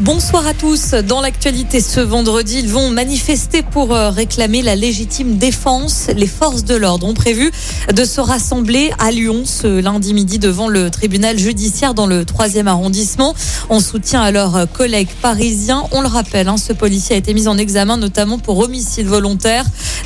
Bonsoir à tous. Dans l'actualité ce vendredi, ils vont manifester pour euh, réclamer la légitime défense. Les forces de l'ordre ont prévu de se rassembler à Lyon ce lundi midi devant le tribunal judiciaire dans le 3e arrondissement. On soutient à leurs collègues parisiens. On le rappelle, hein, ce policier a été mis en examen notamment pour homicide volontaire.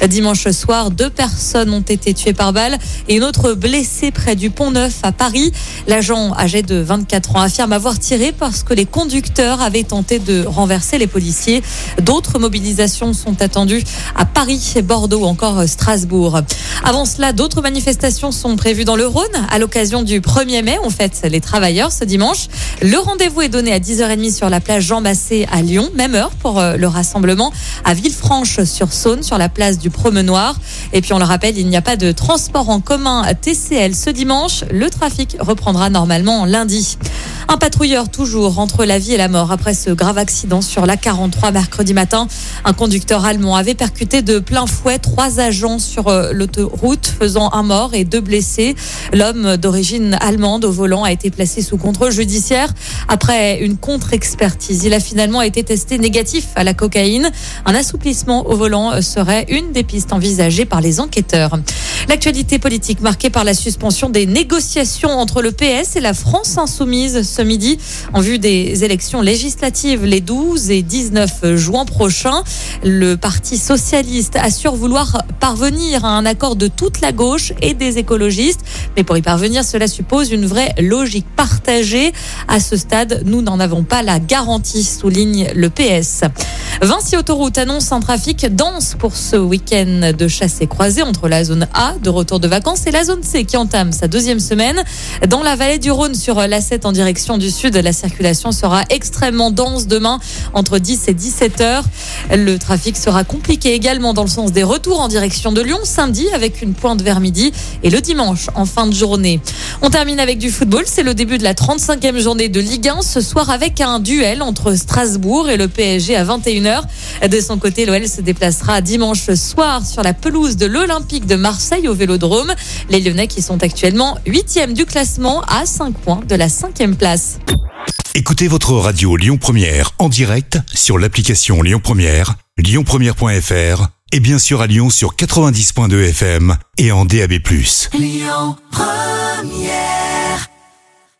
Dimanche soir, deux personnes ont été tuées par balle et une autre blessée près du Pont Neuf à Paris. L'agent âgé de 24 ans affirme avoir tiré parce que les conducteurs avaient tenter de renverser les policiers. D'autres mobilisations sont attendues à Paris, Bordeaux ou encore Strasbourg. Avant cela, d'autres manifestations sont prévues dans le Rhône à l'occasion du 1er mai. On fête les travailleurs ce dimanche. Le rendez-vous est donné à 10h30 sur la plage Jean Massé à Lyon. Même heure pour euh, le rassemblement à Villefranche-sur-Saône sur la place du Promenoir. Et puis on le rappelle, il n'y a pas de transport en commun TCL ce dimanche. Le trafic reprendra normalement lundi. Un patrouilleur toujours entre la vie et la mort après ce grave accident sur la 43 mercredi matin. Un conducteur allemand avait percuté de plein fouet trois agents sur euh, l'autoroute, faisant un mort et deux blessés. L'homme d'origine allemande au volant a été placé sous contrôle judiciaire après une contre-expertise. Il a finalement été testé négatif à la cocaïne. Un assouplissement au volant serait une des pistes envisagées par les enquêteurs. L'actualité politique marquée par la suspension des négociations entre le PS et la France insoumise ce midi en vue des élections législatives les 12 et 19 juin prochains. Le Parti socialiste assure vouloir parvenir à un accord de toute la gauche et des écologistes. Mais pour y parvenir, cela suppose une vraie logique partagée. À ce stade, nous n'en avons pas la garantie, souligne le PS. Vinci Autoroute annonce un trafic dense pour ce week-end de chasse et croisée entre la zone A de retour de vacances et la zone C qui entame sa deuxième semaine. Dans la vallée du Rhône sur l'A7 en direction du sud, la circulation sera extrêmement dense demain entre 10 et 17 heures. Le trafic sera compliqué également dans le sens des retours en direction de Lyon samedi avec une pointe vers midi et le dimanche en fin de journée. On termine avec du football. C'est le début de la 35e journée de Ligue 1 ce soir avec un duel entre Strasbourg et le PSG à 21h. De son côté, l'OL se déplacera dimanche soir sur la pelouse de l'Olympique de Marseille au Vélodrome. Les Lyonnais qui sont actuellement 8e du classement à 5 points de la 5e place. Écoutez votre radio Lyon Première en direct sur l'application Lyon Première, lyonpremière.fr et bien sûr à Lyon sur 90.2 FM et en DAB+. Lyon Première